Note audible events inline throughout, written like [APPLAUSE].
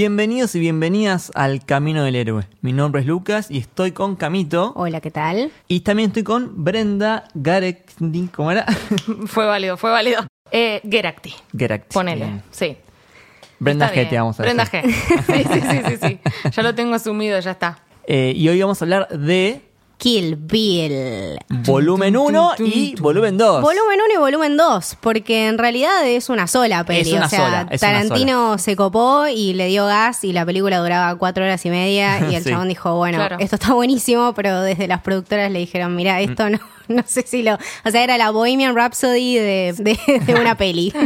Bienvenidos y bienvenidas al Camino del Héroe. Mi nombre es Lucas y estoy con Camito. Hola, ¿qué tal? Y también estoy con Brenda Garek. ¿Cómo era? [LAUGHS] Fue válido, fue válido. Eh, Gerakti. Gerakti. Ponele, Bien. sí. Brenda Está G, bien. te vamos a Brenda decir. G. [LAUGHS] Sí, sí, sí, sí, sí. [LAUGHS] Ya lo tengo asumido, ya está. Eh, y hoy vamos a hablar de Kill Bill. volumen 1 y volumen 2. Volumen 1 y volumen 2, porque en realidad es una sola peli. Es una o sea, sola, es una Tarantino se copó y le dio gas y la película duraba cuatro horas y media [LAUGHS] y el Sí. chabón dijo, bueno, Claro. esto está buenísimo, pero desde las productoras le dijeron, mira, esto no, [LAUGHS] no sé si lo... O sea, era la Bohemian Rhapsody de, de- de una peli. [LAUGHS]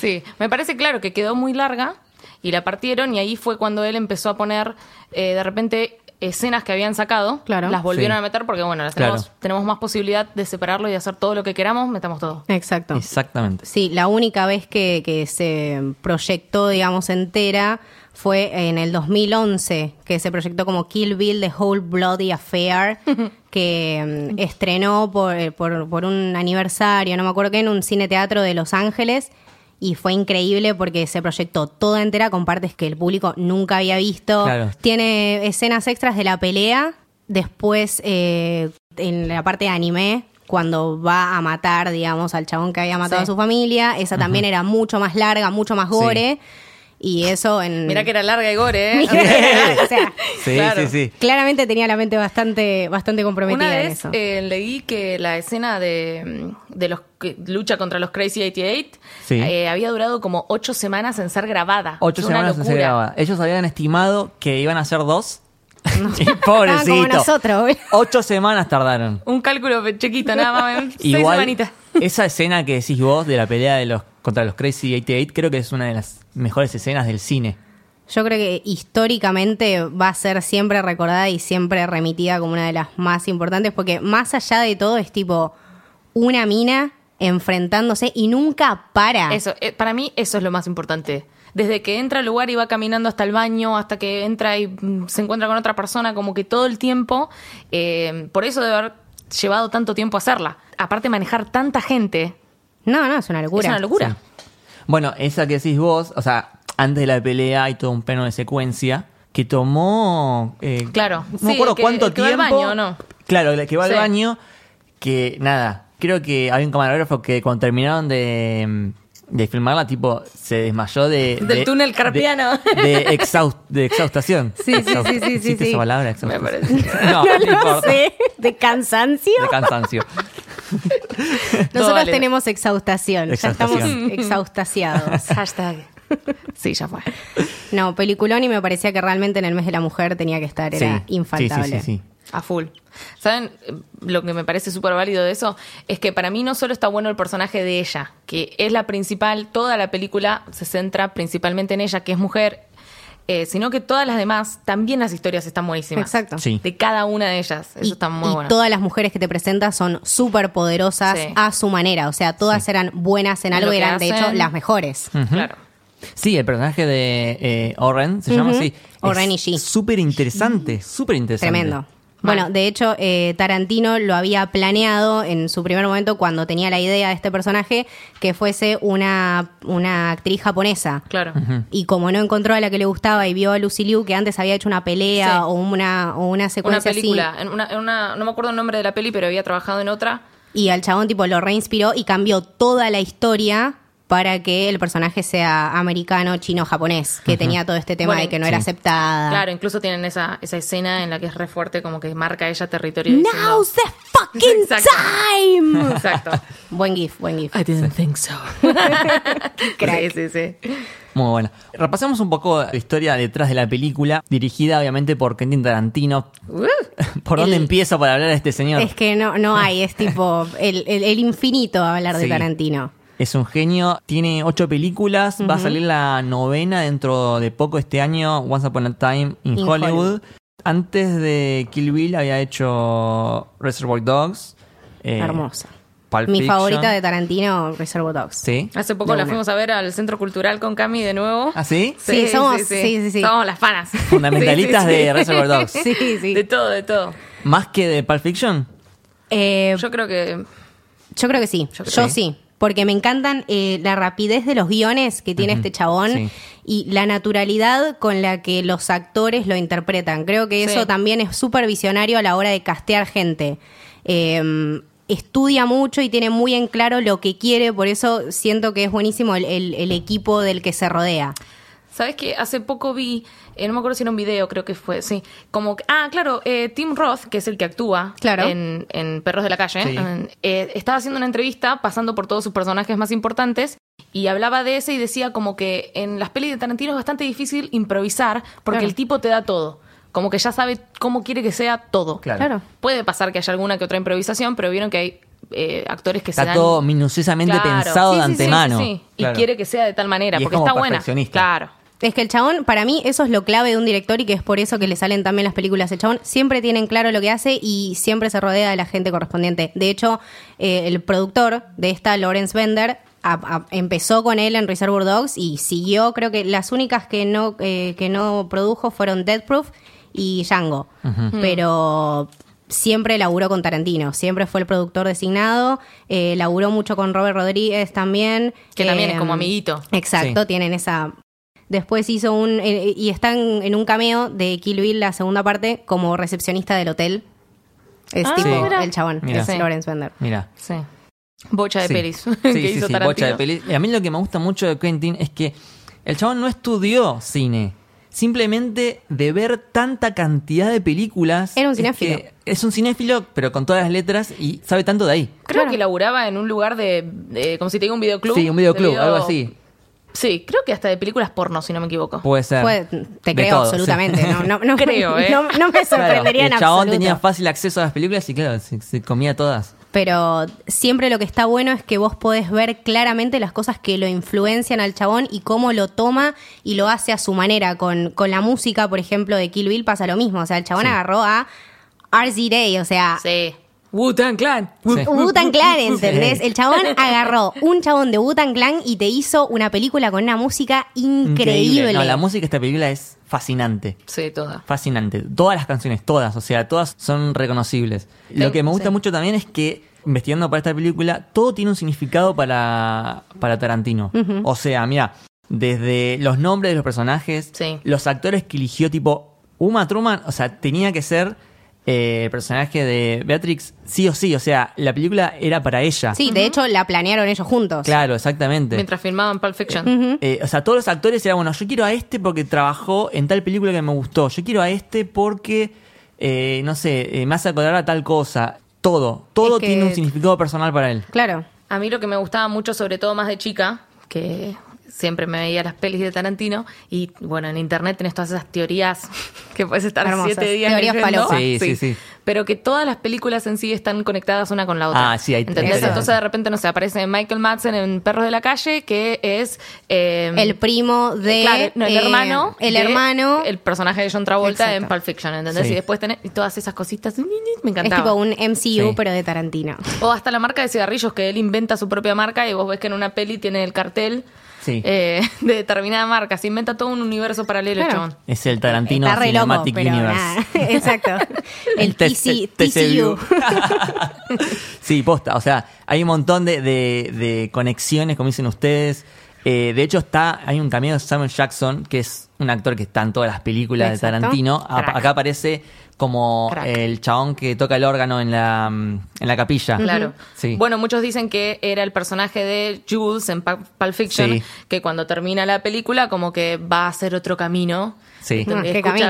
Sí, me parece claro que quedó muy larga y la partieron y ahí fue cuando él empezó a poner eh, de repente escenas que habían sacado, Claro. las volvieron Sí. a meter porque bueno, las Claro. tenemos, tenemos más posibilidad de separarlo y de hacer todo lo que queramos, metamos todo. Exacto. Exactamente. Sí, la única vez que, que se proyectó, digamos, entera fue en el 2011, que se proyectó como Kill Bill, The Whole Bloody Affair, [LAUGHS] que mm, estrenó por, eh, por, por un aniversario, no me acuerdo qué, en un cine teatro de Los Ángeles. Y fue increíble porque se proyectó toda entera con partes que el público nunca había visto. Claro. Tiene escenas extras de la pelea. Después, eh, en la parte de anime, cuando va a matar, digamos, al chabón que había matado Sí. a su familia. Esa también era mucho más larga, mucho más gore. Y eso en. Mira que era larga y gore, ¿eh? [LAUGHS] o sea, [LAUGHS] Sí, Claro. sí, sí. claramente tenía la mente bastante, bastante comprometida Una en vez eso. eh, leí que la escena de, de los que lucha contra los Crazy 88 Sí. eh, había durado como ocho semanas en ser grabada. Ocho Es una semanas en ser locura. grabada. Ellos habían estimado que iban a ser dos. [LAUGHS] y Ah, pobrecito. como nosotros, boludo. Ocho semanas tardaron. Un cálculo chiquito, nada más. [LAUGHS] seis Igual, semanitas. esa escena que decís vos de la pelea de los contra los Crazy 88 creo que es una de las mejores escenas del cine. Yo creo que históricamente va a ser siempre recordada y siempre remitida como una de las más importantes, porque más allá de todo es tipo una mina enfrentándose y nunca para. Eso, eh, para mí eso es lo más importante. Desde que entra al lugar y va caminando hasta el baño, hasta que entra y mm, se encuentra con otra persona, como que todo el tiempo, eh, por eso debe haber llevado tanto tiempo hacerla. Aparte manejar tanta gente, No, no, es una locura. es una locura. Bueno, esa que decís vos, o sea, antes de la pelea hay todo un plano de secuencia que tomó. eh, Claro, No sí, me acuerdo que- cuánto el que va al tiempo. baño, ¿no? Claro, el que va al baño, que nada, creo que había un camarógrafo que cuando terminaron de, de filmarla, tipo, se desmayó de. [LAUGHS] Del de- túnel carpiano. De, de, exhaust- de exhaustación. Sí, sí, sí, sí, sí, ¿Existe sí. esa palabra? Me parece. [LAUGHS] No, no, No importa. sé, de cansancio. De cansancio. [LAUGHS] Nosotros vale. tenemos exhaustación, Exhaustación. ya estamos exhaustaciados. Hashtag. Sí, ya fue. No, peliculón y me parecía que realmente en el mes de la mujer tenía que estar, era Sí, infaltable. Sí, sí, sí, sí. A full. ¿Saben? Lo que me parece súper válido de eso es que para mí no solo está bueno el personaje de ella, que es la principal, toda la película se centra principalmente en ella, que es mujer, eh, sino que todas las demás, también las historias están buenísimas. Exacto. Sí. De cada una de ellas. Eso y, está muy y bueno. todas las mujeres que te presentas son súper poderosas Sí. a su manera. O sea, todas eran buenas en algo y eran, de hecho, las mejores. Claro. Sí, el personaje de eh, Oren se llama así. Oren Es Ishii. Súper interesante, súper interesante. Tremendo. Bueno, de hecho, eh, Tarantino lo había planeado en su primer momento cuando tenía la idea de este personaje que fuese una, una actriz japonesa. Claro. Y como no encontró a la que le gustaba y vio a Lucy Liu que antes había hecho una pelea Sí. o una, o una Una secuencia película, así. en una, en una- no me acuerdo el nombre de la peli, pero había trabajado en otra. Y al chabón tipo lo reinspiró y cambió toda la historia para que el personaje sea americano, chino, japonés, que tenía todo este tema Bueno, de que no era aceptada. Claro, incluso tienen esa, esa escena en la que es re fuerte, como que marca ella territorio. diciendo- Now's the fucking Exacto. time. [LAUGHS] Exacto. buen gif, buen gif. I didn't think so. [LAUGHS] Crack. Sí, sí, sí. Muy buena. Repasamos un poco la historia detrás de la película, dirigida obviamente por Quentin Tarantino. Uh, ¿Por dónde El- empiezo para hablar de este señor? Es que no, no hay, es tipo el, el- el infinito hablar de Sí. Tarantino. Es un genio, tiene ocho películas, va a salir la novena dentro de poco este año, Once Upon a Time in, In Hollywood. Hollywood. Antes de Kill Bill había hecho Reservoir Dogs. eh, Hermosa. Pulp Mi Fiction. favorita de Tarantino, Reservoir Dogs. Sí. Hace poco la fuimos a ver al Centro Cultural con Cami de nuevo. ¿Ah, sí? Sí, somos- sí, sí, sí. Somos las fanas. [LAUGHS] Fundamentalistas Sí, sí, sí. de Reservoir Dogs. Sí, sí. De todo, de todo. ¿Más que de Pulp Fiction? Eh, yo, Yo creo que creo que sí. Yo Yo, sí. Porque me encantan eh, la rapidez de los guiones que tiene este chabón Sí. y la naturalidad con la que los actores lo interpretan. Creo que Sí. eso también es súper visionario a la hora de castear gente. Eh, estudia mucho y tiene muy en claro lo que quiere, por eso siento que es buenísimo el, el- el equipo del que se rodea. ¿Sabes qué? Hace poco vi, eh, no me acuerdo si era un video, creo que fue, sí. Como que- ah, claro, eh, Tim Roth, que es el que actúa Claro. en, en Perros de la Calle, Sí. eh, estaba haciendo una entrevista pasando por todos sus personajes más importantes y hablaba de ese y decía como que en las pelis de Tarantino es bastante difícil improvisar porque Claro. el tipo te da todo. Como que ya sabe cómo quiere que sea todo. Claro. Claro. Puede pasar que haya alguna que otra improvisación, pero vieron que hay eh, actores que se Está dan... todo minuciosamente Claro. pensado Sí, de sí, sí, sí, antemano. sí. Claro. Y quiere que sea de tal manera, Y es porque como está buena. Claro. Es que el chabón, para mí, eso es lo clave de un director y que es por eso que le salen también las películas. El chabón siempre tiene en claro lo que hace y siempre se rodea de la gente correspondiente. De hecho, eh, el productor de esta, Lawrence Bender, a- a- empezó con él en Reservoir Dogs y siguió, creo que las únicas que no, eh, que no produjo fueron Death Proof y Django. Pero siempre laburó con Tarantino, siempre fue el productor designado, eh, laburó mucho con Robert Rodríguez también. Que también es eh, como amiguito. Exacto, Sí. tienen esa... Después hizo un... eh, y están en un cameo de Kill Bill, la segunda parte, como recepcionista del hotel. Es Ah, tipo mira. el chabón, Mira. es Sí. Lawrence Bender. Mira. Sí. Bocha de Sí. pelis [LAUGHS] Sí, que sí, hizo bocha de pelis. Y a mí lo que me gusta mucho de Quentin es que el chabón no estudió cine. Simplemente de ver tanta cantidad de películas. Era un es cinéfilo. que Es un cinéfilo, pero con todas las letras y sabe tanto de ahí. Creo Claro. que laburaba en un lugar de, de- como si te diga un videoclub. Sí, un videoclub, de video- algo así. Sí, creo que hasta de películas porno, si no me equivoco. Puede ser. Puede- te De creo todo, absolutamente. sí. No, no, no, [LAUGHS] Creo, ¿eh? no, no me Claro, sorprendería en el chabón absoluto. tenía fácil acceso a las películas y claro, se, se comía todas. Pero siempre lo que está bueno es que vos podés ver claramente las cosas que lo influencian al chabón y cómo lo toma y lo hace a su manera. Con, con la música, por ejemplo, de Kill Bill pasa lo mismo. O sea, el chabón Sí. agarró a RZ Day, o sea, Sí. Wu-Tang Clan. Sí. Wu-Tang Clan, ¿entendés? El chabón [LAUGHS] agarró un chabón de Wu-Tang Clan y te hizo una película con una música increíble. No, la música de esta película es fascinante. Sí, toda. Fascinante. Todas las canciones, todas, o sea, todas son reconocibles. Lo que me gusta Sí. mucho también es que, investigando para esta película, todo tiene un significado para, para Tarantino. O sea, mira, desde los nombres de los personajes, Sí. los actores que eligió, tipo, Uma Truman, o sea, tenía que ser eh, el personaje de Beatrix, sí o sí, o sea, la película era para ella. Sí, de hecho la planearon ellos juntos. Claro, exactamente. Mientras filmaban Pulp Fiction. Eh, o sea, todos los actores eran, bueno, yo quiero a este porque trabajó en tal película que me gustó. Yo quiero a este porque, eh, no sé, eh, me hace acordar a tal cosa. Todo, todo Es que- tiene un significado personal para él. Claro. A mí lo que me gustaba mucho, sobre todo más de chica, que siempre me veía las pelis de Tarantino, y bueno, en internet tenés todas esas teorías [LAUGHS] que puedes estar Hermosas. siete días Teorías leyendo. falopa. Sí, sí, sí. Pero que todas las películas en sí están conectadas una con la otra. Ah, sí, hay- ¿Entendés? Entonces de repente, no sé, aparece Michael Madsen en Perros de la Calle, que es... eh, El primo de. Claro, no, el eh, hermano. El de hermano. El personaje de John Travolta Exacto. en Pulp Fiction, ¿entendés? Sí. Y después tenés y todas esas cositas. Me es encantaba. tipo un MCU, Sí. pero de Tarantino. O hasta la marca de cigarrillos, que él inventa su propia marca y vos ves que en una peli tiene el cartel Sí. eh, [LAUGHS] de determinada marca. Se inventa todo un universo paralelo, Claro. chabón. Es el Tarantino Está re loco, Cinematic pero Universe. nada. [LAUGHS] Exacto. [LAUGHS] El TC TC, TCU. sí, posta. O sea, hay un montón de, de- de conexiones, como dicen ustedes. Eh, de hecho, está hay un cameo de Samuel Jackson, que es un actor que está en todas las películas Exacto. de Tarantino. A- acá aparece como Crack. el chabón que toca el órgano en la, mm, en la capilla. Claro. Sí. Bueno, muchos dicen que era el personaje de Jules en Pu- Pulp Fiction, Sí. que cuando termina la película como que va a hacer otro camino. Sí. Donde Ah, ¿qué camino?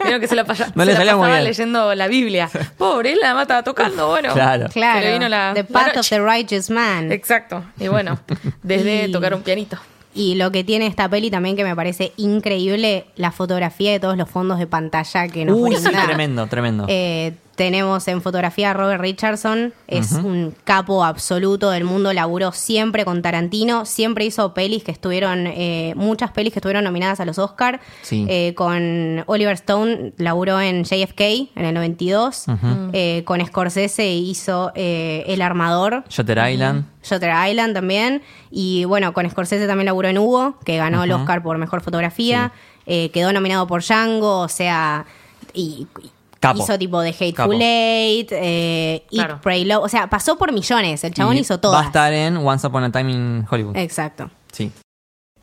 Creo [LAUGHS] que se la, pasa- No se le la pasaba leyendo la Biblia. Pobre, él la mata tocando, bueno. Claro. Claro. Se le vino la- the la Path of the Righteous Man. Exacto. Y bueno, desde [LAUGHS] Y- tocar un pianito. Y lo que tiene esta peli también que me parece increíble, la fotografía de todos los fondos de pantalla que nos Uy, sí, tremendo, tremendo. Eh, tenemos en fotografía a Robert Richardson, es un capo absoluto del mundo, laburó siempre con Tarantino, siempre hizo pelis que estuvieron, eh, muchas pelis que estuvieron nominadas a los Oscar. Sí. Eh, con Oliver Stone laburó en JFK en el 92, Eh, con Scorsese hizo eh, El Armador, Shutter Island. Shutter Island también. Y bueno, con Scorsese también laburó en Hugo, que ganó el. Oscar por mejor fotografía. Eh, quedó nominado por Django, o sea, y, y Capo. hizo tipo de Hateful. Eight, eh, Eat, Claro. Pray, Love. O sea, pasó por millones. El chabón Y hizo Va a estar en Once Upon a Time in Hollywood. Exacto. Sí.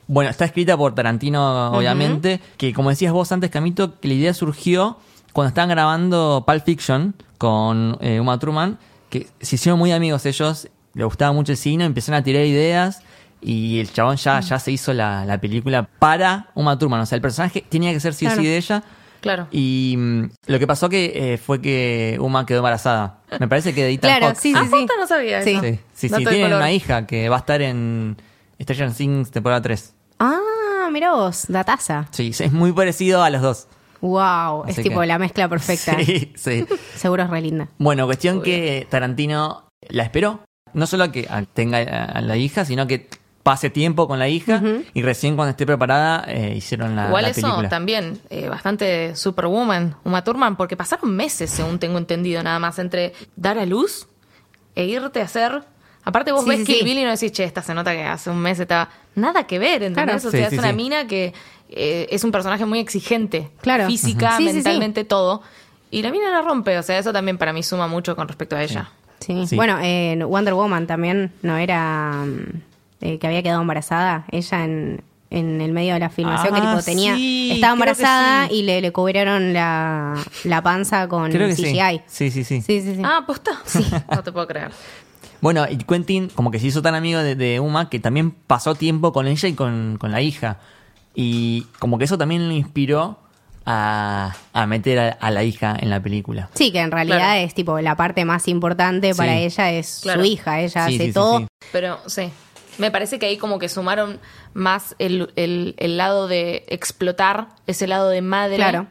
Bueno, está escrita por Tarantino, obviamente. Que como decías vos antes, Camito, que la idea surgió cuando estaban grabando Pulp Fiction con eh, Uma Thurman, que se hicieron muy amigos ellos, le gustaba mucho el cine, empezaron a tirar ideas y el chabón ya, ya se hizo la, la película para Uma Thurman. O sea, el personaje tenía que ser sí o Claro. sí de ella. Claro. Y mm, lo que pasó que eh, fue que Uma quedó embarazada. Me parece que de Ethan Claro, Hawke. sí, ah, sí, sí. posta, no sabía Sí. eso. Sí, sí, sí, Dato de tienen color. una hija que va a estar en Stranger Things temporada 3. Ah, mira vos, dataza. Sí, es muy parecido a los dos. Wow, es tipo que- la mezcla perfecta. [LAUGHS] Sí, sí. Seguro es re linda. Bueno, cuestión que Tarantino la esperó. No solo a que a- tenga a, a la hija, sino que pase tiempo con la hija y recién cuando esté preparada eh, hicieron la, Igual la eso película. también, eh, bastante Superwoman, Uma Thurman, porque pasaron meses, según tengo entendido, nada más, entre dar a luz e irte a hacer. Aparte, vos Sí, ves sí, Kill sí. Bill y no decís, che, esta se nota que hace un mes estaba. Nada que ver, ¿entendés? Claro. O sea, Sí, es sí, una sí. mina que eh, es un personaje muy exigente. Claro. Física, Ujú. Sí, sí, sí. mentalmente, todo. Y la mina la rompe, o sea, eso también para mí suma mucho con respecto a ella. Sí. Sí. Bueno, en Wonder Woman también no era mm, eh, que había quedado embarazada. Ella en, en el medio de la filmación que Ah, tipo tenía sí, estaba embarazada sí. y le, le cubrieron la, la panza con Creo que CGI. sí. Sí, sí, sí. Sí, sí, sí. Ah, posta. [LAUGHS] no te puedo creer. Bueno, y Quentin como que se hizo tan amigo de, de Uma que también pasó tiempo con ella y con, con la hija. Y como que eso también le inspiró a, a meter a, a la hija en la película. Sí, que en realidad Claro. es tipo la parte más importante Sí. para ella es Claro. su hija. Ella Sí, hace sí, sí, todo. sí. Pero sí, me parece que ahí como que sumaron más el, el- el lado de explotar, ese lado de madre. Claro.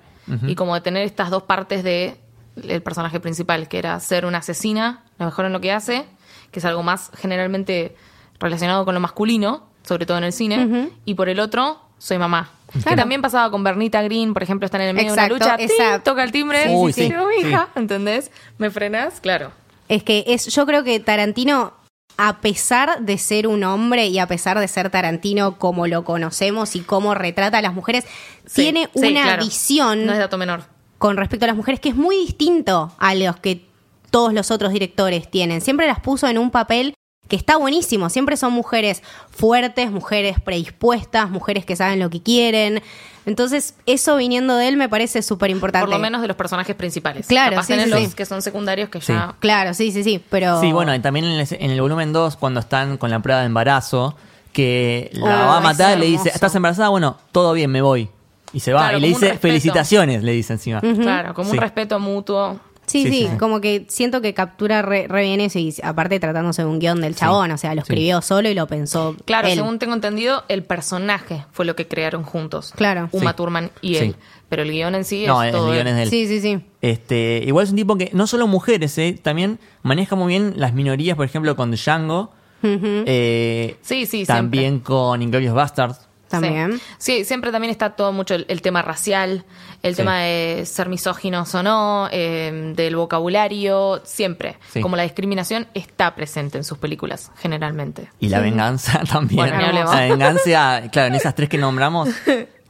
Y como de tener estas dos partes de el personaje principal, que era ser una asesina, lo mejor en lo que hace, que es algo más generalmente relacionado con lo masculino, sobre todo en el cine, y por el otro, soy mamá. Que también pasaba con Bernita Green, por ejemplo, están en el medio Exacto, de una lucha, toca el timbre, sí, sí, sí, digo, mi sí. hija, ¿entendés? ¿Me frenas? Claro. Es que es, yo creo que Tarantino, a pesar de ser un hombre y a pesar de ser Tarantino como lo conocemos y cómo retrata a las mujeres, Sí, tiene sí, una claro. visión No es dato menor. con respecto a las mujeres que es muy distinto a los que todos los otros directores tienen. Siempre las puso en un papel que está buenísimo. Siempre son mujeres fuertes, mujeres predispuestas, mujeres que saben lo que quieren. Entonces, eso viniendo de él me parece súper importante. Por lo menos de los personajes principales. Claro, Capaz sí, tenés sí, los sí. que son secundarios que Sí. ya. Claro, sí, sí, sí, pero... Sí, bueno, y también en el, en el volumen 2, cuando están con la prueba de embarazo, que la Oh, va a matar, le dice. ¿estás embarazada? Bueno, todo bien, me voy. Y se va. Claro, y le dice, respeto. felicitaciones, le dice encima. Claro, como Sí. un respeto mutuo. Sí, Sí, sí, sí. como que siento que captura re, re bien eso y aparte tratándose de un guion del chabón, o sea, lo escribió solo y lo pensó Claro, él. según tengo entendido, el personaje fue lo que crearon juntos. Claro. Uma Sí. Thurman y Sí. él. Pero el guion en sí No, es el todo guion él. es de él. Sí, sí, sí. Este, igual es un tipo que no solo mujeres, eh, también maneja muy bien las minorías, por ejemplo, con Django. eh, Sí, sí, También con Inglorious Bastards. También. Sí. Sí, siempre también está todo mucho el, el tema racial, el Sí. tema de ser misóginos o no, eh, del vocabulario, siempre. Sí. Como la discriminación está presente en sus películas, generalmente. Y la venganza [LAUGHS] también. Bueno, la venganza, claro, en esas tres que nombramos,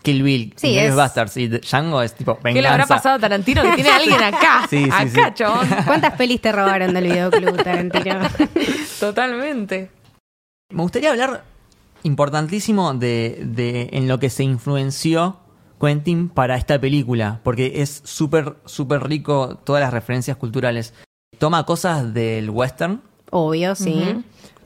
Kill Bill, Sí, Inglourious es- Bastards y Django es tipo venganza. ¿Qué le habrá pasado a Tarantino que tiene a alguien acá? [LAUGHS] Sí, sí, acá, sí. chabón. ¿Cuántas pelis te robaron del videoclub, Tarantino? [LAUGHS] Totalmente. Me gustaría hablar importantísimo de, de en lo que se influenció Quentin para esta película, porque es súper, súper rico todas las referencias culturales. Toma cosas del western, Obvio, sí.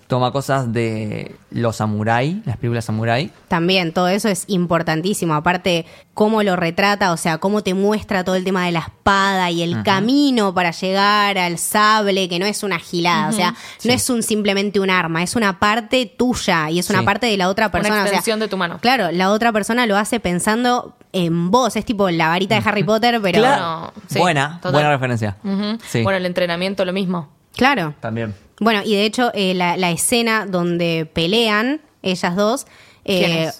Toma cosas de los samurai, las películas samurai. También todo eso es importantísimo. Aparte, cómo lo retrata, o sea, cómo te muestra todo el tema de la espada y el camino para llegar al sable, que no es una gilada, o sea, Sí. no es un simplemente un arma, es una parte tuya y es una Sí. parte de la otra persona. Una o sea, extensión de tu mano. Claro, la otra persona lo hace pensando en vos, es tipo la varita de Harry Potter, pero Claro. No, sí, buena, total. buena referencia. Bueno, el entrenamiento lo mismo. claro. También. Bueno, y de hecho, eh, la, la escena donde pelean ellas dos, eh.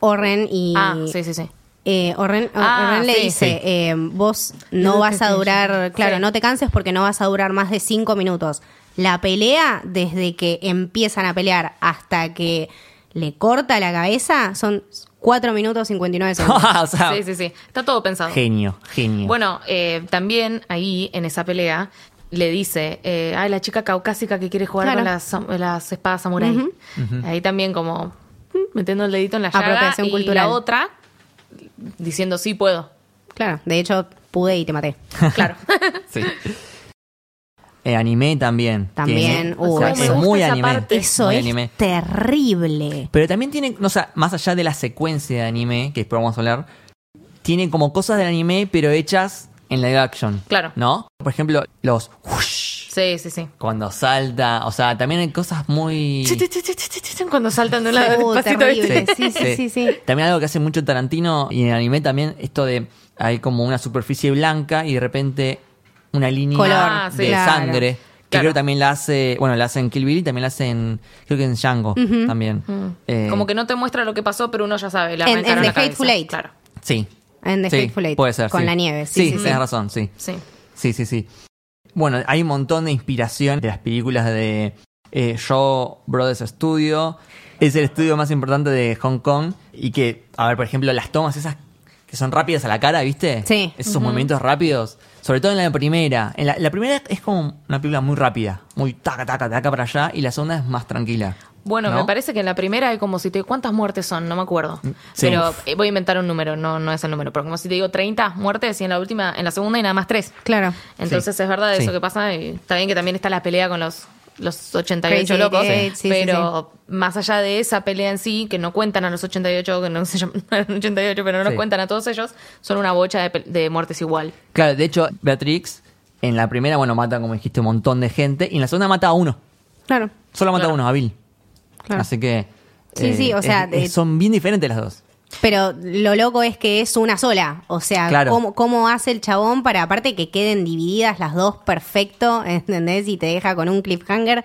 Orren y. Ah, sí, sí, sí. Eh, Orren, Ah, Orren le sí. dice, Sí. eh, vos no vas a durar, claro, Sí. no te canses porque no vas a durar más de cinco minutos. La pelea, desde que empiezan a pelear hasta que le corta la cabeza, son 4 minutos 59 [LAUGHS] segundos. o sea, Sí, sí, sí. Está todo pensado. genio, genio. Bueno, eh, también ahí en esa pelea le dice, eh, ay, la chica caucásica que quiere jugar Claro. con las, espadas samurái. Ahí también como mm, metiendo el dedito en la llaga y cultural. la otra diciendo sí puedo. Claro, de hecho, pude y te maté. [LAUGHS] Claro. [LAUGHS] Sí. Eh, anime también. También, tiene- o sea, es muy anime. parte. Eso muy es anime. terrible. Pero también tiene, no, o sea, más allá de la secuencia de anime, que después vamos a hablar, tiene como cosas del anime, pero hechas en live action. Claro. ¿No? Por ejemplo, los whoosh, Sí, sí, sí. cuando salta, o sea, también hay cosas muy... Cuando saltan de un lado Uh, despacito, terrible. ¿viste? Sí, sí, sí, sí. También algo que hace mucho Tarantino y en el anime también, esto de hay como una superficie blanca y de repente una línea Color, Ah, sí. de claro. sangre. Que Claro. creo que también la hace, bueno, la hace en Kill Bill y también la hace en, creo que en Django también. Eh, Como que no te muestra lo que pasó, pero uno ya sabe. Le En- en The la cabeza. Hateful Eight. Claro. Sí. En The Sí, Hateful Eight, puede ser, con sí. la nieve. Sí, Sí, sí, tienes razón, sí. Sí. Sí, sí, sí. Bueno, hay un montón de inspiración de las películas de eh, Shaw Brothers Studio. Es el estudio más importante de Hong Kong. Y que, a ver, por ejemplo, las tomas esas que son rápidas a la cara, ¿viste? Sí. Esos movimientos rápidos. Sobre todo en la primera. En la, la primera es como una película muy rápida. Muy taca, taca, taca para allá. Y la segunda es más tranquila. Bueno, ¿no? me parece que en la primera hay como si te... ¿Cuántas muertes son? No me acuerdo. Sí. Pero eh, voy a inventar un número, no, no es el número. Pero como si te digo 30 muertes y en la última, en la segunda hay nada más 3. Claro. Entonces Sí. es verdad Sí. eso que pasa. Y está bien que también está la pelea con los, los 88 Crazy locos. Eight, sí, sí, pero más allá de esa pelea en sí, que no cuentan a los 88, que no se llaman [LAUGHS] 88, pero no nos Sí. cuentan a todos ellos, son una bocha de, muertes igual. Claro, de hecho, Beatrix, en la primera, bueno, mata, como dijiste, un montón de gente. Y en la segunda mata a uno. Claro. Solo mata a uno, a Bill. Claro. Así que. Sí, sí, o sea, es- de- es- son bien diferentes las dos. Pero lo loco es que es una sola. O sea, Claro. ¿cómo, cómo hace el chabón para, aparte, que queden divididas las dos perfecto, [LAUGHS] ¿entendés? Y te deja con un cliffhanger.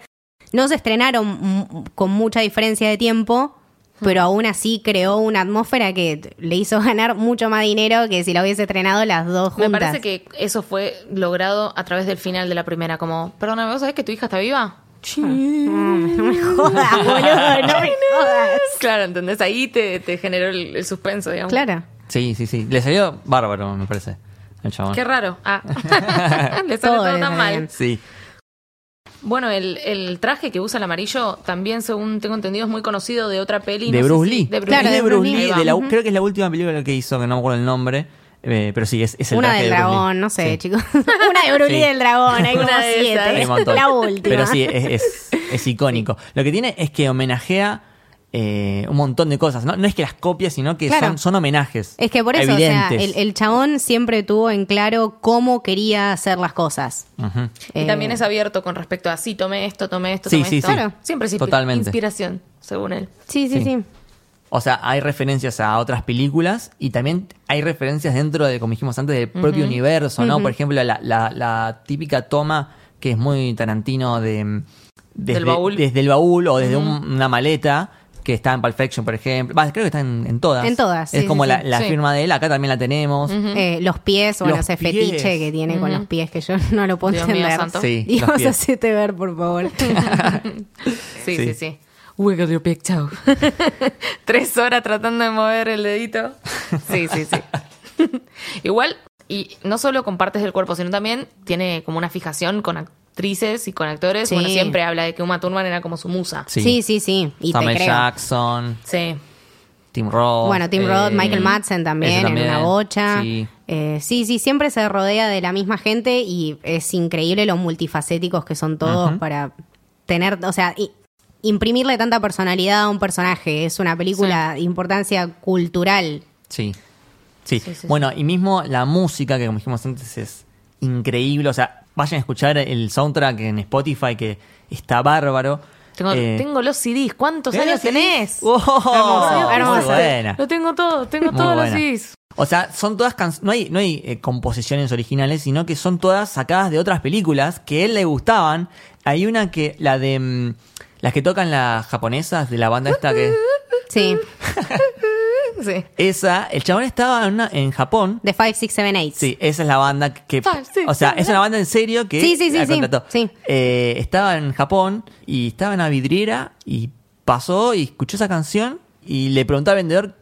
No se estrenaron mm, con mucha diferencia de tiempo, pero aún así creó una atmósfera que le hizo [LAUGHS] ganar mucho más dinero que si la hubiese estrenado las dos juntas. Me parece que eso fue logrado a través del final de la primera. Como, perdóname, ¿vos sabés que tu hija está viva? No, no me jodas, boludo, no me jodas. Claro, ¿entendés? Ahí te, te generó el, el suspenso, digamos. Claro. Sí, sí, sí. Le salió bárbaro, me parece. El chabón. Qué raro. Ah. [LAUGHS] le sale Todo todo le tan sale mal. bien. Sí. Bueno, el, el traje que usa el amarillo también, según tengo entendido, es muy conocido de otra peli. De no sé Bruce si- Lee. De Bruce Claro, Lee. de Bruce Lee. De la-. Creo que es la última película que hizo, que no me acuerdo el nombre. Eh, pero sí, es, es el Una traje del de dragón, no sé, Sí. chicos. [LAUGHS] Una de Bruce Lee Sí. del dragón, hay Una como. Hay siete. un montón. La última. Pero sí, es, es, es icónico. Lo que tiene es que homenajea eh, un montón de cosas. ¿no? no es que las copias, sino que Claro. son, son homenajes. Es que por eso, o sea, el, el chabón siempre tuvo en claro cómo quería hacer las cosas. Y Eh, también es abierto con respecto a sí, tomé esto, tomé esto, tomé sí, esto. sí. Claro. Siempre es Totalmente. inspiración, según él. Sí, sí, Sí. O sea, hay referencias a otras películas y también hay referencias dentro de, como dijimos antes, del propio universo, ¿no? Por ejemplo, la, la- la típica toma que es muy tarantino de desde, Del baúl. desde el baúl o desde un- una maleta que está en Pulp Fiction, por ejemplo. Va, creo que está en, en todas. En todas, Es sí, como sí, la, sí. la Sí. firma de él, acá también la tenemos. Eh, los pies, bueno, Los ese pies. fetiche que tiene con los pies que yo [LAUGHS] no lo puedo Dios mío entender. santo. Sí, Dios, hacete ver, por favor. [LAUGHS] [LAUGHS] Sí, Sí. sí, sí. Wiggle your big toe. Tres horas tratando de mover el dedito. Sí, sí, sí. [LAUGHS] Igual, y no solo con partes del cuerpo, sino también tiene como una fijación con actrices y con actores. Sí. Bueno, siempre habla de que Uma Thurman era como su musa. Sí, sí, sí. Y Samuel te creo. Jackson, Sí. Tim Roth. Bueno, Tim eh, Roth, Michael Madsen también, en una bocha. Sí. Eh, sí, sí, siempre se rodea de la misma gente y es increíble lo multifacéticos que son todos para tener, o sea, imprimirle tanta personalidad a un personaje. Es una película de importancia cultural. Sí. Sí. Sí, sí, bueno, y mismo la música, que como dijimos antes, es increíble. O sea, vayan a escuchar el soundtrack en Spotify, que está bárbaro. Tengo, Eh, tengo los CDs. ¿Cuántos ¿tenés años tenés? ¡Oh! Hermoso, muy hermoso. buena. Lo tengo todo, tengo Muy todos los. CDs. O sea, son todas canciones. No hay, no hay eh, composiciones originales, sino que son todas sacadas de otras películas que a él le gustaban. Hay una que, la de. Las que tocan las japonesas de la banda esta que. Sí, [LAUGHS] Sí. Esa, el chabón estaba en, una- en Japón. de 5, 6, 7, 8. Sí, esa es la banda que. Five, six, o sea, seven, es una banda en serio que. Sí, sí, sí, la sí, contrató. sí. Eh, estaba en Japón y estaba en una vidriera y pasó y escuchó esa canción y le preguntó al vendedor,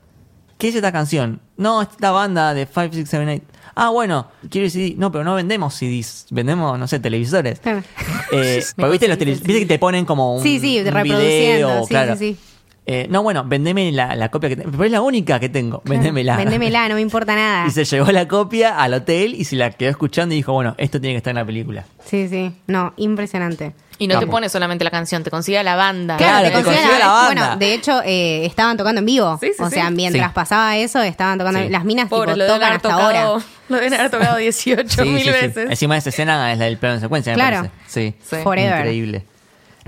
¿qué es esta canción? No, esta banda de 5, 6, 7, 8. Ah, bueno, quiero CD. No, pero no vendemos CDs, vendemos, no sé, televisores. Claro. Eh, [LAUGHS] porque viste, los viste que te ponen como un, Sí, sí, un reproduciendo, video, sí, claro. sí, sí. Eh, no, bueno, vendeme la, la copia que tengo. Pero es la única que tengo. Vendémela. Vendémela, no me importa nada. [LAUGHS] Y se llevó la copia al hotel y se la quedó escuchando y dijo, bueno, esto tiene que estar en la película. Sí, sí. No, impresionante. Y no te pone solamente la canción, te consigue la banda. Claro, te te consigue consigue la banda. Bueno, de hecho, eh, estaban tocando en vivo. Sí, sí, o sí. sea, mientras Sí. pasaba eso, estaban tocando. Sí. Las minas Pobre, tipo, lo deben tocan haber hasta tocado, ahora. [LAUGHS] lo deben haber tocado [LAUGHS] 18 Sí, mil sí, sí. veces. Encima de esa escena es la del plano en secuencia, me Claro. parece. Sí. Sí. Forever. Increíble.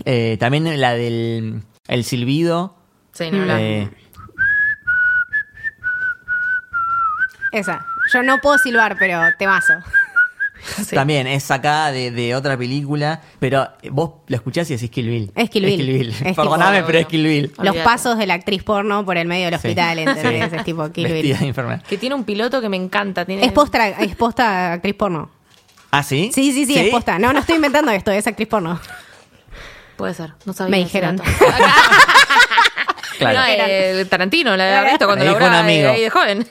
Eh, también la del el silbido. Sí, hablar. eh, Esa. Yo no puedo silbar, pero temazo. [LAUGHS] Sí. También es sacada de, de otra película, pero vos la escuchás y decís Kill Bill. Es Kill Bill. Bill. Es Perdóname, tipo- pero es Kill Bill. Los pasos de la actriz porno por el medio del Sí. hospital, [LAUGHS] ¿entendés? Sí. Es tipo Kill Vestida Bill. de enfermera. Que tiene un piloto que me encanta. Tiene... Es posta, es posta actriz porno. ¿Ah, sí? Sí, sí, sí, es posta. No, no estoy inventando esto, es actriz porno. Puede ser, no sabía. Me dijeron. [LAUGHS] Claro. No, eh, Tarantino, la había visto cuando laburaba un amigo. ahí de joven.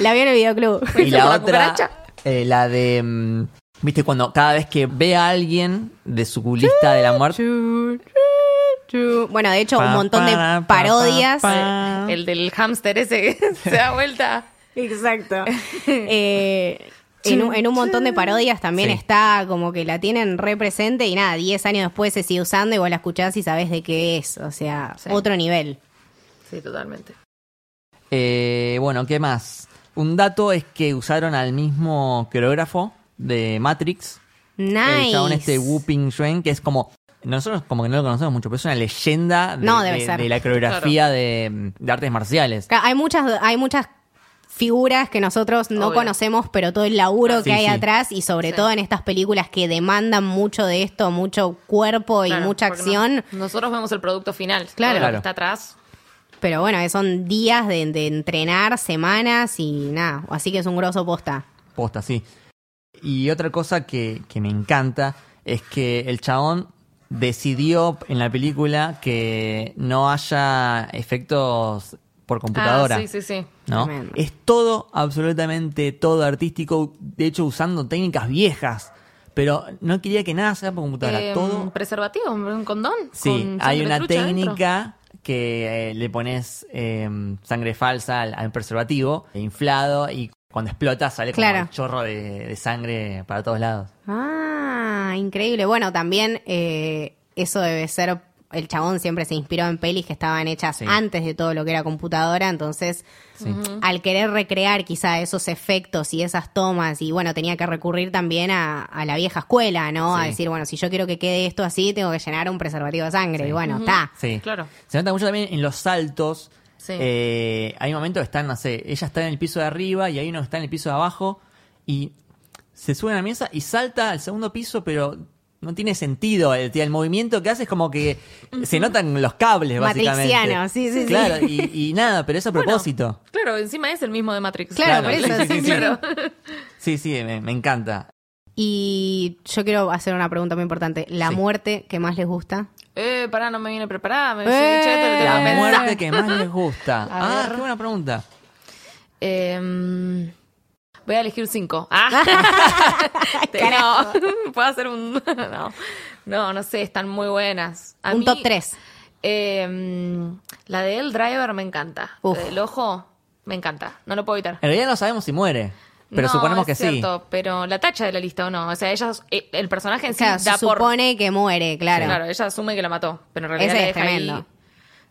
La vi en el videoclub. Y ¿Viste la otra? Eh, la de. mm, Viste, cuando cada vez que ve a alguien de su lista de la muerte. Bueno, de hecho, un montón de pa, pa, parodias. pa, pa. El del hámster ese que [LAUGHS] se da vuelta. Exacto. [LAUGHS] Eh, en, un, en un montón de parodias también Sí. está como que la tienen re presente y nada, 10 años después se sigue usando y vos la escuchás y sabés de qué es. O sea, Sí. otro nivel. Sí, totalmente. Eh, bueno, ¿qué más? Un dato es que usaron al mismo coreógrafo de Matrix. Nice. El chabón este Whooping Schwen, que es como. Nosotros como que no lo conocemos mucho, pero es una leyenda de, No, debe de- ser. de la coreografía de, de artes marciales. Claro, Hay muchas, hay muchas figuras que nosotros no Obvio. conocemos, pero todo el laburo Sí, que hay sí. atrás y sobre Sí. todo en estas películas que demandan mucho de esto, mucho cuerpo y Claro, mucha acción. no- nosotros vemos el producto final. Claro. Todo lo Claro. que está atrás. Pero bueno, son días de, de entrenar, semanas y nada. Así que es un grosso posta. Posta, sí. Y otra cosa que, que me encanta es que el chabón decidió en la película que no haya efectos por computadora. Ah, sí, sí, sí. ¿no? Tremendo. Es todo, absolutamente todo artístico, de hecho usando técnicas viejas, pero no quería que nada sea por computadora, Eh, todo... ¿Un preservativo? ¿Un condón? Sí, con hay una técnica que eh, le pones eh, sangre falsa al, al preservativo, inflado, y cuando explota sale como Claro. un chorro de, de sangre para todos lados. Ah, increíble. Bueno, también eh, eso debe ser. El chabón siempre se inspiró en pelis que estaban hechas Sí. antes de todo lo que era computadora, entonces Sí. al querer recrear quizá esos efectos y esas tomas, y bueno, tenía que recurrir también a, a la vieja escuela, ¿no? A decir, bueno, si yo quiero que quede esto así, tengo que llenar un preservativo de sangre, Sí. y bueno, está. Sí. Claro. Se nota mucho también en los saltos. Sí. Eh, hay momentos que están, no sé, ella está en el piso de arriba y hay uno que está en el piso de abajo y se sube a la mesa y salta al segundo piso, pero no tiene sentido. El, el movimiento que hace es como que se notan los cables, básicamente. Matrixiano, sí, sí, sí. Claro, y, y nada, pero es a Bueno, propósito. Claro, encima es el mismo de Matrix. Claro, por Claro, eso, sí, sí. Claro. Sí, sí, me, me encanta. Y yo quiero hacer una pregunta muy importante. ¿La Sí. muerte que más les gusta? Eh, pará, no me viene preparada. Me Eh, La muerte que más les gusta. A ah, ver. qué buena pregunta. Eh, voy a elegir cinco. [LAUGHS] Ah. [LAUGHS] No, [LAUGHS] puedo hacer un. No, no, no sé, están muy buenas. A Un mí, top 3. eh, la de El Driver me encanta. Uf. El ojo me encanta. No lo puedo evitar. En realidad no sabemos si muere, pero No, suponemos que es sí. cierto, Pero la tacha de la lista o no. O sea, ella, eh, el personaje en sí Claro, se da por. supone que muere, claro. Claro, ella asume que la mató. Pero en realidad Ese la es deja ahí.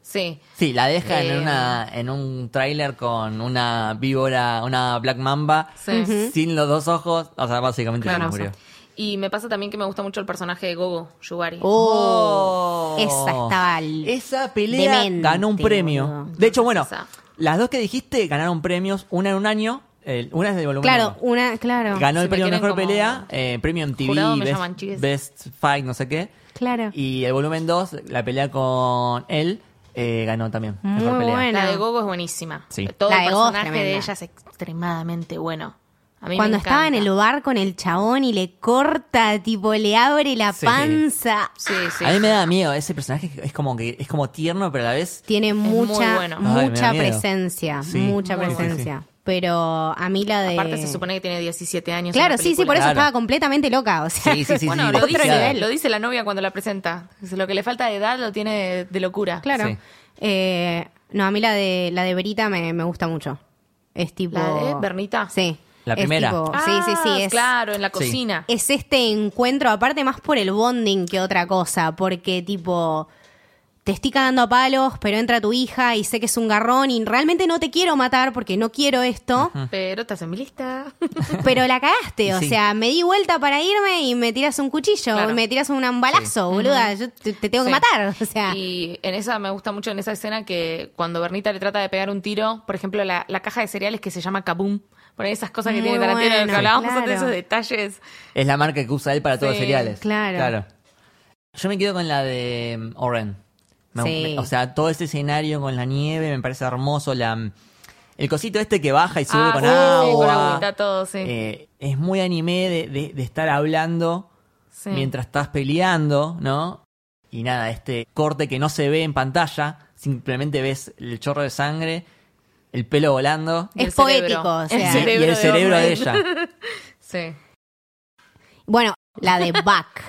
Sí. Sí, la deja en Eh, una en un tráiler con una víbora, una Black Mamba, Sí. sin los dos ojos, o sea, básicamente se Claro. murió. Y me pasa también que me gusta mucho el personaje de Gogo, Yubari. Oh, Oh. esa estaba Esa pelea demente, ganó un premio. boludo. De hecho, bueno, Esa. las dos que dijiste ganaron premios, una en un año, el- una es de volumen Claro, uno. una, claro. Ganó Si el me premio Mejor Pelea, eh, premio MTV, jurado me Best. Best Fight, no sé qué. Claro. Y el volumen 2, la pelea con él, eh, ganó también. Mejor Muy pelea. buena. La de Gogo es buenísima. Sí. Todo La el de Gogo es personaje de tremenda. ella es extremadamente bueno. A mí me Cuando estaba en encanta. el bar con el chabón y le corta, tipo, le abre la Sí. panza. Sí, sí. A mí me da miedo, ese personaje es como que es como tierno, pero a la vez Tiene muy mucha, bueno. Ay, me da mucha miedo. presencia, Sí. mucha Muy bueno. presencia. Pero a mí la de... Aparte se supone que tiene 17 años. Claro, la sí, sí, por eso Claro. estaba completamente loca. O sea, Sí, sí, sí, [LAUGHS] Bueno, sí, lo, otro dice, nivel. lo dice la novia cuando la presenta. Lo que le falta de edad lo tiene de, locura. Claro. Sí. Eh, no, a mí la de la de Verita me, me gusta mucho. Es tipo. ¿La de Bernita? Sí. La Es primera. tipo- Ah, sí, sí, sí. Es, claro, en la Sí. cocina. es este encuentro, aparte más por el bonding que otra cosa, porque tipo. Te estoy cagando a palos, pero entra tu hija y sé que es un garrón y realmente no te quiero matar porque no quiero esto, Pero estás en mi lista. [LAUGHS] pero la cagaste. O Sí. sea, me di vuelta para irme y me tiras un cuchillo, Claro. me tiras un balazo, boluda. Yo te, te tengo Sí. que matar. O sea, Y en esa me gusta mucho en esa escena que cuando Bernita le trata de pegar un tiro, por ejemplo, la, la caja de cereales que se llama Kaboom. Poner esas cosas que Muy tiene Tarantino, lo que bueno, hablábamos antes de claro. esos detalles. es la marca que usa él para todos los Sí, cereales. claro. Yo me quedo con la de mm, Oren. Me- Sí. me- o sea, todo ese escenario con la nieve me parece hermoso. La, el cosito este que baja y sube Ah, con sí, agua. sí, con agüita, todo, sí. Eh, es muy anime de, de- de estar hablando Sí. mientras estás peleando, ¿no? Y nada, este corte que no se ve en pantalla, simplemente ves el chorro de sangre, el pelo volando es poético. O El sea, y el de cerebro de Oren. ella. [LAUGHS] Sí. Bueno, la de Buck.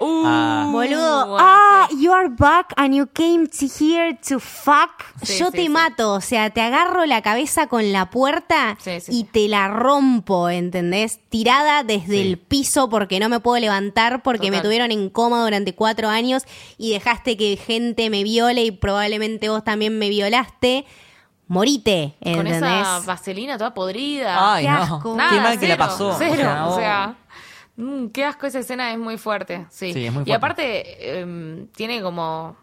Uh, Ah. Boludo, bueno, ah, sí. you are back and you came to here to fuck. Sí, Yo sí, te sí. mato, o sea, te agarro la cabeza con la puerta Sí, sí, y sí. te la rompo, ¿entendés? Tirada desde Sí. el piso porque no me puedo levantar porque me tuvieron en coma durante cuatro años y dejaste que gente me viole y probablemente vos también me violaste. Morite, Con ¿entendés? esa vaselina toda podrida. Ay, Qué no. Qué mal que la cero, pasó. Cero, O sea, o sea, mm, qué asco esa escena es muy fuerte. Sí, Sí, es muy Y fuerte. aparte em, tiene como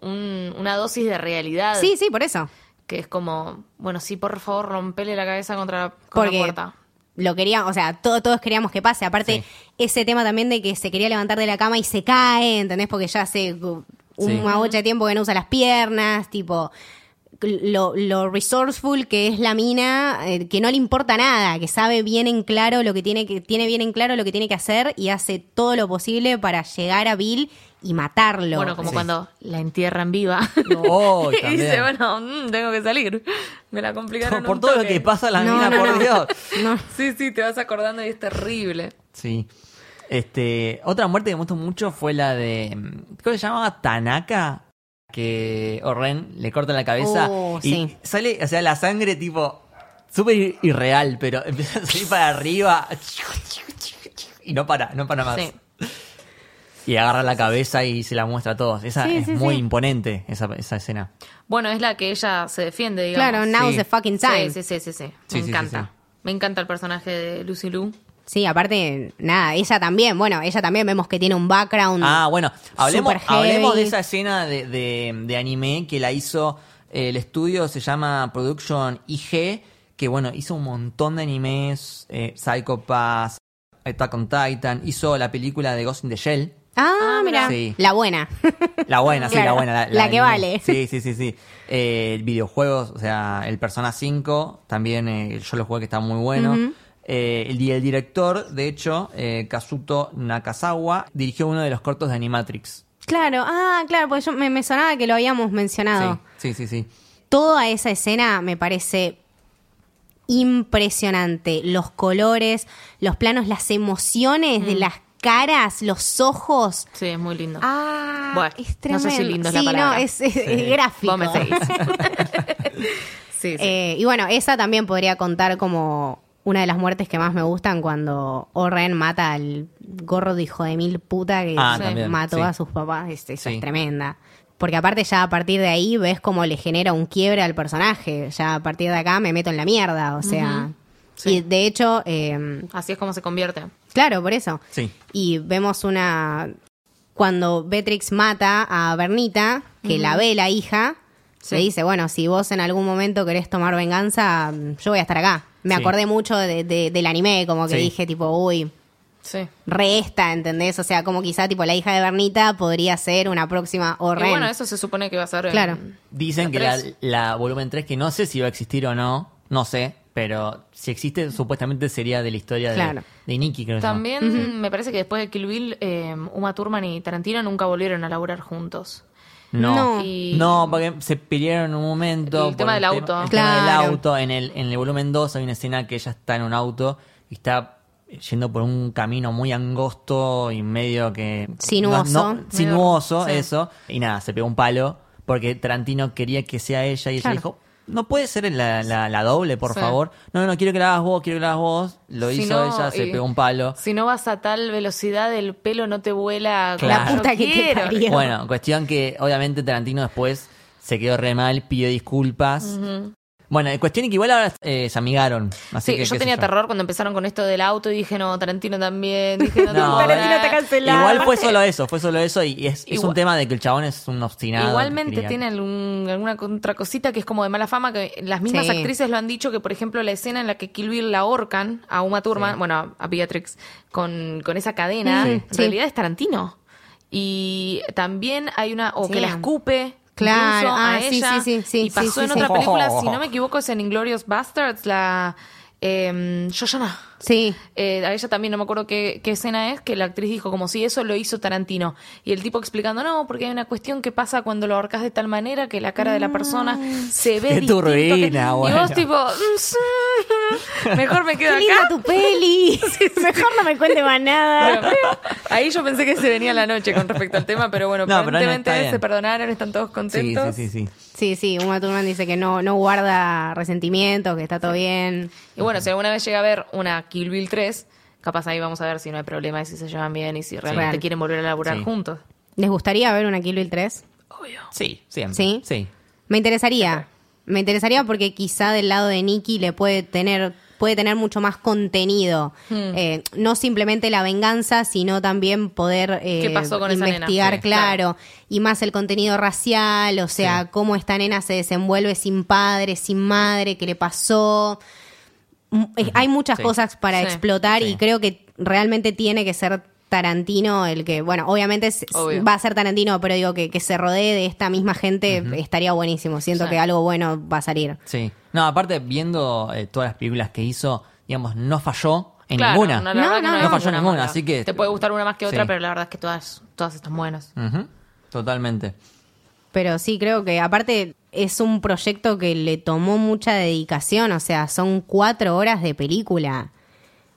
un- una dosis de realidad. Sí, sí, por eso. Que es como, bueno, sí, por favor, rompele la cabeza contra la, con Porque la puerta. lo queríamos, o sea, todo- todos queríamos que pase. Aparte, Sí. ese tema también de que se quería levantar de la cama y se cae, ¿entendés? Porque ya hace uh, Sí. una bocha de tiempo que no usa las piernas, tipo. Lo, lo resourceful que es la mina, eh, que no le importa nada, que sabe bien en claro lo que tiene que, tiene bien en claro lo que tiene que hacer y hace todo lo posible para llegar a Bill y matarlo. Bueno, como Sí. cuando la entierran viva. Oh, [LAUGHS] y dice, bueno, mm, tengo que salir. Me la complicaron Por un todo lo que pasa a la No, mina, no, por no. Dios. No. Sí, sí, te vas acordando y es terrible. Sí. Este, otra muerte que me gustó mucho fue la de. ¿Cómo se llamaba? Tanaka. Que Oren le corta la cabeza. Oh, y sí. sale, o sea, la sangre tipo. Súper irreal, pero [LAUGHS] empieza a salir para arriba. Y no para, no para más. Sí. Y agarra la cabeza y se la muestra a todos. Esa Sí, es sí, muy sí. imponente, esa, esa escena. Bueno, es la que ella se defiende, digamos. Claro, now's Sí. the fucking time. Sí, sí, sí, sí, Me sí, encanta. sí, sí. Me encanta el personaje de Lucy Liu. Sí, aparte, nada, ella también, bueno, ella también vemos que tiene un background. Ah, bueno, hablemos, Super heavy. hablemos de esa escena de, de- de anime que la hizo eh, el estudio, se llama Production IG, que bueno, hizo un montón de animes, eh, Psycho Pass, Attack on Titan, hizo la película de Ghost in the Shell, Ah, Ah, mira. Sí. La buena. [LAUGHS] la buena, sí, Claro, la buena. La, la que anime. vale. Sí, sí, sí, sí. Eh, videojuegos, o sea, el Persona 5, también eh, yo lo jugué que está muy bueno. Eh, el, di- el director, de hecho, eh, Kazuto Nakazawa, dirigió uno de los cortos de Animatrix. claro, ah, claro, porque yo me, me sonaba que lo habíamos mencionado. Sí, sí, sí, sí. Toda esa escena me parece impresionante. Los colores, los planos, las emociones Mm. de las caras, los ojos. Sí, es muy lindo. Ah, Bueno, es no sé si lindo es la sí, palabra. no, es, es- es gráfico. Vos me seguís. [LAUGHS] sí, sí. Eh, y bueno, esa también podría contar como una de las muertes que más me gustan cuando Oren mata al gorro de hijo de mil puta que Ah, también, mató sí. a sus papás. Es, Sí. es tremenda. Porque aparte ya a partir de ahí ves cómo le genera un quiebre al personaje. Ya a partir de acá me meto en la mierda, o sea... Sí. Y de hecho, eh, Así es como se convierte. claro, por eso. Sí. Y vemos una... Cuando Beatrix mata a Bernita, que la ve la hija, Sí. le dice, bueno, si vos en algún momento querés tomar venganza, yo voy a estar acá. Me Sí. acordé mucho de- de- del anime, como que Sí. dije, tipo, uy, Sí. re esta, ¿entendés? O sea, como quizá, tipo, la hija de Bernita podría ser una próxima Y Oren. bueno, eso se supone que va a ser. en- Claro. Dicen La que la, volumen 3, que no sé si va a existir o no, no sé, Pero si existe, supuestamente sería de la historia de, Claro. de Nicky, creo. También me parece que después de Kill Bill, eh, Uma Thurman y Tarantino nunca volvieron a laburar juntos. No, No. Y- no, porque se pelearon en un momento. El tema del auto. el tema del auto. En el, en el volumen 2 hay una escena que ella está en un auto y está yendo por un camino muy angosto y medio que... Sinuoso. no- no- sinuoso, Sí. eso. Y nada, se pegó un palo porque Tarantino quería que sea ella y ella Claro. dijo... No puede ser la, la- la doble, por Sí. favor. No, no, no, quiero que la hagas vos, quiero que la hagas vos. Lo Si hizo no, ella, se y- pegó un palo. Si no vas a tal velocidad, el pelo no te vuela. Claro. La puta que te quiero. parió. Bueno, cuestión que obviamente Tarantino después se quedó re mal, pidió disculpas. Bueno, cuestión que igual ahora eh, se amigaron. Así Sí, que, yo tenía terror cuando empezaron con esto del auto y dije, no, Tarantino también. Dije, no, [LAUGHS] No, Tarantino bueno, está cancelado. Igual fue solo eso, fue solo eso y es, es un tema de que el chabón es un obstinado. Igualmente tiene algún- alguna otra cosita que es como de mala fama, que las mismas Sí. actrices lo han dicho, que por ejemplo la escena en la que Kill Bill la ahorcan a Uma Thurman, Sí. bueno, a Beatrix, con, con esa cadena, Sí. en Sí. realidad es Tarantino. Y también hay una, o Sí. que la escupe. Claro, incluso a ah, sí, ella. sí, sí, sí, y pasó sí, en sí, otra película, si no me equivoco, es en Inglorious Bastards, la eh, Shoshana. Sí. Eh, a ella también no me acuerdo qué, qué escena es, que la actriz dijo como si eso lo hizo Tarantino. Y el tipo explicando, no, porque hay una cuestión que pasa cuando lo ahorcas de tal manera que la cara de la persona se ve Qué distinto que- turbina, Y bueno. vos tipo, "Mm, [LAUGHS] mejor me quedo ¡Qué acá. tu peli! [LAUGHS] [LAUGHS] Mejor no me cuente más nada. Bueno, ahí yo pensé que se venía la noche con respecto al tema, pero bueno, No, pero no, aparentemente está bien. se perdonaron, están todos contentos. sí, sí, sí. Sí, sí, Uma Thurman dice que no, no guarda resentimiento, que está todo bien. Y bueno, si alguna vez llega a ver una Kill Bill 3, capaz ahí vamos a ver si no hay problema y si se llevan bien y si realmente Real. quieren volver a laburar Sí. juntos. ¿Les gustaría ver una Kill Bill 3? Obvio. Sí, siempre. ¿Sí? Sí. Me interesaría. Me interesaría porque quizá del lado de Nicky le puede tener puede tener mucho más contenido. Eh, no simplemente la venganza, sino también poder eh, ¿Qué pasó con esa nena? investigar, Sí, claro, y más el contenido racial, o sea, Sí. cómo esta nena se desenvuelve sin padre, sin madre, qué le pasó. Mm, eh, Hay muchas Sí. cosas para explotar y creo que realmente tiene que ser Tarantino el que, bueno, obviamente es- va a ser Tarantino, pero digo que, que se rodee de esta misma gente estaría buenísimo. Siento Sí. que algo bueno va a salir. Sí. No, aparte, viendo eh, todas las películas que hizo, digamos, no falló en Claro, ninguna. No, la No, no, no falló ninguna, mala. así que- Te puede gustar una más que otra, Sí. pero la verdad es que todas, todas están buenas. Totalmente. Pero sí, creo que aparte es un proyecto que le tomó mucha dedicación, o sea, son cuatro horas de película.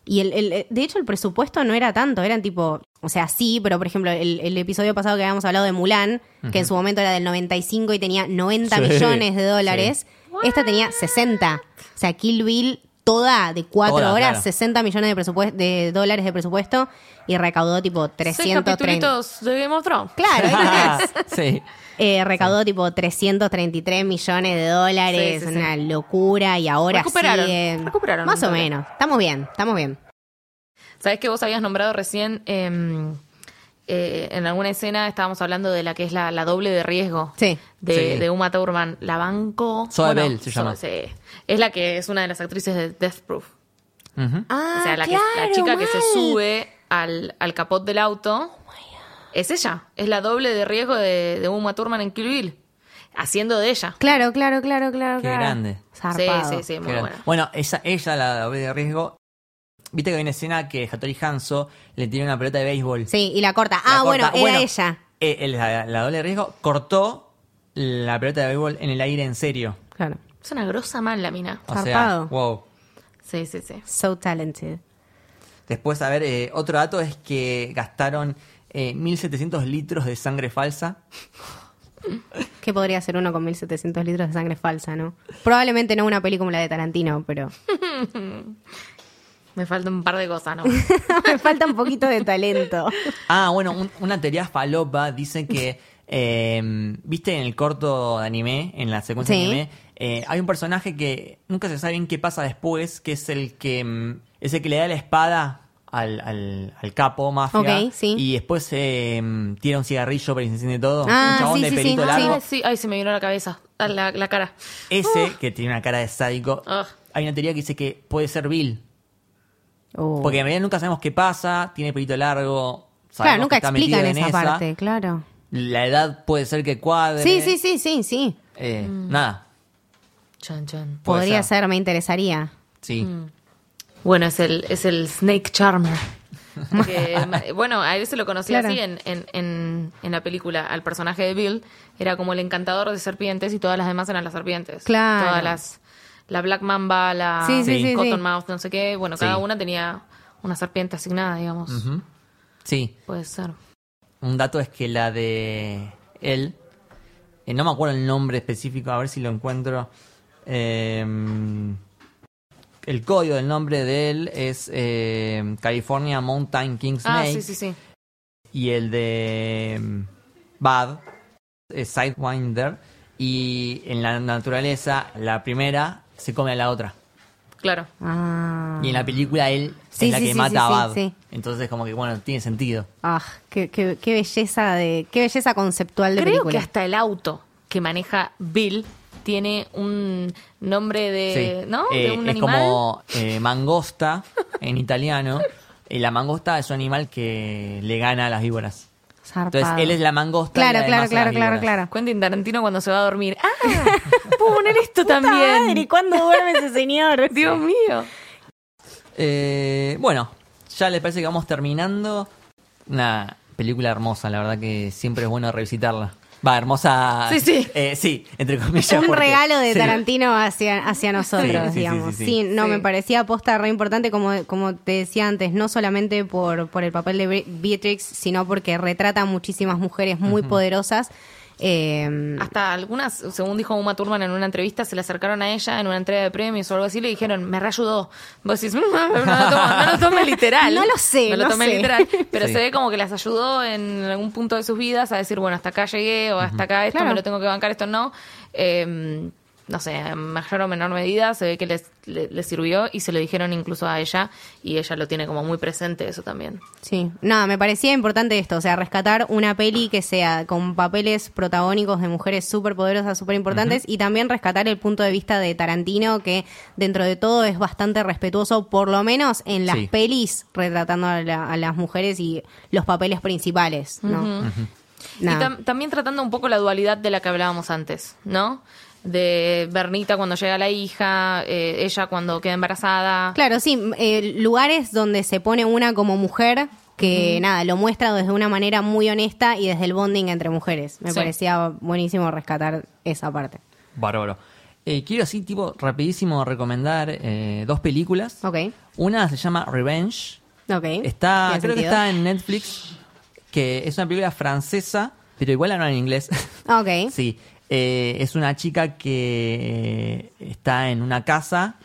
Y el, el- de hecho el presupuesto no era tanto, eran tipo, o sea, sí, pero por ejemplo, el, el episodio pasado que habíamos hablado de Mulan, que en su momento era del 95 y tenía 90 Sí, millones de dólares, esta tenía 60. O sea, Kill Bill toda de cuatro Toda, horas, claro. 60 millones de, presupuesto, de dólares de presupuesto y recaudó tipo Seis 330. capítulos de Game of Thrones. Claro, ahí tenés. [LAUGHS] sí. Eh, recaudó tipo 333 millones de dólares, Sí, sí, sí. una locura y ahora Recuperaron, sigue- recuperaron Más o menos, estamos bien, estamos bien. ¿Sabes que vos habías nombrado recién em, eh, en alguna escena estábamos hablando de la que es la, la doble de riesgo Sí. de, Sí. de Uma Thurman? La banco. Zoe Bell se llama. sí. Es la que es una de las actrices de Death Proof. Ah, o sea, la, que- la chica que se sube al, al capot del auto es ella. Es la doble de riesgo de, de Uma Thurman en Kill Bill. Haciendo de ella. Claro, claro, claro, claro. Qué claro. grande. Zarpado. Sí, sí, sí, muy buena. Bueno, esa, ella, la doble de riesgo. Viste que hay una escena que Hattori Hanzo le tiene una pelota de béisbol. Sí, y la corta. La Ah, bueno, era ella. eh, el- la, la doble de riesgo cortó la pelota de béisbol en el aire en serio. Claro. Es una grosa mal la mina. O sea, wow. Sí, sí, sí. So talented. Después, a ver, eh, otro dato es que gastaron eh, 1.700 litros de sangre falsa. [LAUGHS] ¿Qué podría ser uno con 1700 litros de sangre falsa, no? Probablemente no una peli como la de Tarantino, pero [LAUGHS] Me falta un par de cosas, ¿no? [LAUGHS] me falta un poquito de talento. Ah, bueno, un- una teoría falopa dice que, eh, viste en el corto de anime, en la secuencia Sí. de anime, eh, hay un personaje que nunca se sabe bien qué pasa después, que es el que mm, es el que le da la espada al, al, al capo mafia Ok, sí. y después eh, mm, tira un cigarrillo para enciende todo. Ah, un chabón sí, de sí, pelito Sí. largo. Ay, se me vino la cabeza, la, la cara. Ese, que tiene una cara de sádico, Ugh. hay una teoría que dice que puede ser Bill. Oh. Porque en realidad nunca sabemos qué pasa, tiene pelito largo. Claro, nunca explican en esa parte, claro. La edad puede ser que cuadre. Sí, sí, sí, sí, sí. Eh, Nada. Chan, chan. Podría ser. ser. me interesaría. Sí. Bueno, es el, es el Snake Charmer. [LAUGHS] Que, bueno, a él se lo conocía Claro. así en, en, en, en la película. Al personaje de Bill era como el encantador de serpientes y todas las demás eran las serpientes. Claro. Todas las. La Black Mamba, la Sí, sí, sí, Cottonmouth, no sé qué. Bueno, cada Sí. una tenía una serpiente asignada, digamos. Sí. Puede ser. Un dato es que la de él, eh, no me acuerdo el nombre específico, a ver si lo encuentro. Eh, el código del nombre de él es eh, California Mountain King Ah, Snake sí, sí, sí. y el de mm, Bad es Sidewinder y en la naturaleza la primera se come a la otra Claro. Ah. y en la película él Sí, es la sí, que sí, mata sí, a Bad sí. entonces como que bueno tiene sentido Ah, qué, qué- qué belleza de, qué belleza conceptual de Creo película. que hasta el auto que maneja Bill tiene un nombre de. Sí. ¿No? Eh, de un es animal. como eh, mangosta en italiano. Y la mangosta es un animal que le gana a las víboras. Zarpado. Entonces él es la mangosta. y Claro, además claro, claro, claro, claro. Quentin Tarantino cuando se va a dormir. ¡Ah! [LAUGHS] Puedo poner esto también. ¿cuándo duerme ese señor? [LAUGHS] Dios mío. Eh, bueno, ya les parece que vamos terminando. Una película hermosa, la verdad que siempre es bueno revisitarla. Va, hermosa. Sí, sí. Eh, sí, entre comillas. un porque- regalo de sí. Tarantino hacia, hacia nosotros, Sí, sí, sí, digamos. sí, Sí, sí. no, Sí. me parecía aposta re importante, como, como te decía antes, no solamente por, por el papel de Bri- Beatrix, sino porque retrata a muchísimas mujeres muy poderosas. Eh, Hasta algunas, según dijo Uma Thurman en una entrevista, se le acercaron a ella en una entrega de premios o algo así y le dijeron, me reayudó. Vos decís, "Mm, no, lo tomo- no lo tome literal. No lo sé, No lo no tomé sé. literal. Pero Sí. se ve como que las ayudó en algún punto de sus vidas a decir, bueno, hasta acá llegué o hasta acá esto Claro. me lo tengo que bancar, esto no. Eh, no sé, en mayor o menor medida se ve que les, le, le sirvió y se lo dijeron incluso a ella y ella lo tiene como muy presente eso también. Sí, nada, me parecía importante esto, o sea, rescatar una peli que sea con papeles protagónicos de mujeres súper poderosas, súper importantes, y también rescatar el punto de vista de Tarantino, que dentro de todo es bastante respetuoso, por lo menos en las Sí. pelis, retratando a, la- a las mujeres y los papeles principales, ¿no? Y tam- también tratando un poco la dualidad de la que hablábamos antes, ¿no? De Bernita cuando llega la hija, eh, ella cuando queda embarazada. Claro, sí, eh, lugares donde se pone una como mujer que nada, lo muestra desde una manera muy honesta y desde el bonding entre mujeres. Me Sí. parecía buenísimo rescatar esa parte. Bárbaro. Eh, quiero así, tipo, rapidísimo recomendar eh, dos películas. Ok, Una se llama Revenge. ok. Está, creo que está en Netflix, que es una película francesa, pero igual la no en inglés. Ok. [LAUGHS] sí, eh, es una chica que eh, está en una casa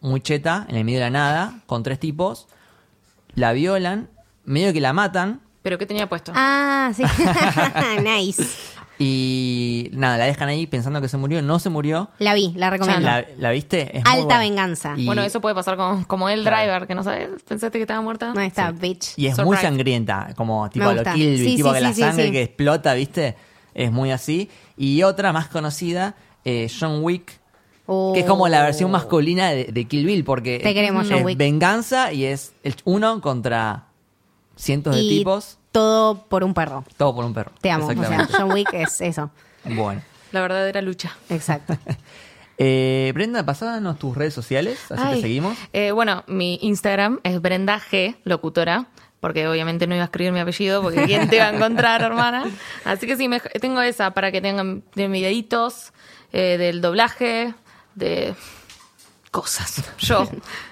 muy cheta, en el medio de la nada, con tres tipos, la violan, medio que la matan ¿Pero qué tenía puesto? Ah, sí. [LAUGHS] [LAUGHS] nice. y nada, la dejan ahí pensando que se murió, no se murió. La vi, la recomiendo. ¿La, la viste? Es Alta venganza. Y- bueno, eso puede pasar con, como el Claro. driver, que no sabes, pensaste que estaba muerta. No está, bitch. Y es muy sangrienta, como tipo lo. Kill Sí, tipo sí, que sí, la sí, sangre sí. que explota, ¿viste? Es muy así. Y otra más conocida, eh, John Wick, Oh. que es como la versión masculina de, de Kill Bill, porque Te queremos, es John Wick. venganza y es el uno contra cientos de tipos, todo por un perro. todo por un perro. Te amo. O sea. John Wick es eso. Bueno. La verdadera lucha. Exacto. [LAUGHS] Eh, Brenda, pasanos tus redes sociales, así Ay. te seguimos. Eh, bueno, mi Instagram es Brenda G, locutora, porque obviamente no iba a escribir mi apellido, porque ¿quién te va a encontrar, hermana? Así que sí, me- tengo esa para que tengan de videitos, eh, del doblaje, de cosas. Yo,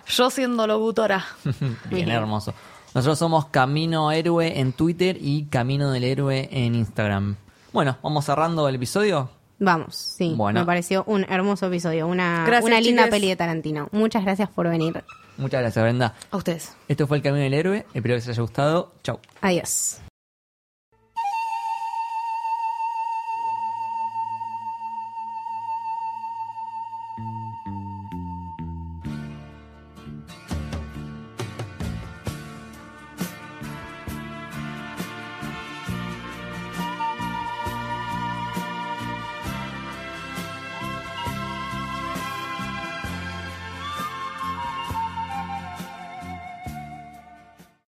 yo siendo locutora. [LAUGHS] Bien, hermoso. Nosotros somos Camino Héroe en Twitter y Camino del Héroe en Instagram. Bueno, vamos cerrando el episodio. Vamos, sí. Bueno. Me pareció un hermoso episodio. Una, Gracias, una linda peli de Tarantino. Muchas gracias por venir. Muchas gracias, Brenda. A ustedes. Esto fue el Camino del Héroe. Espero que les haya gustado. Chau. Adiós.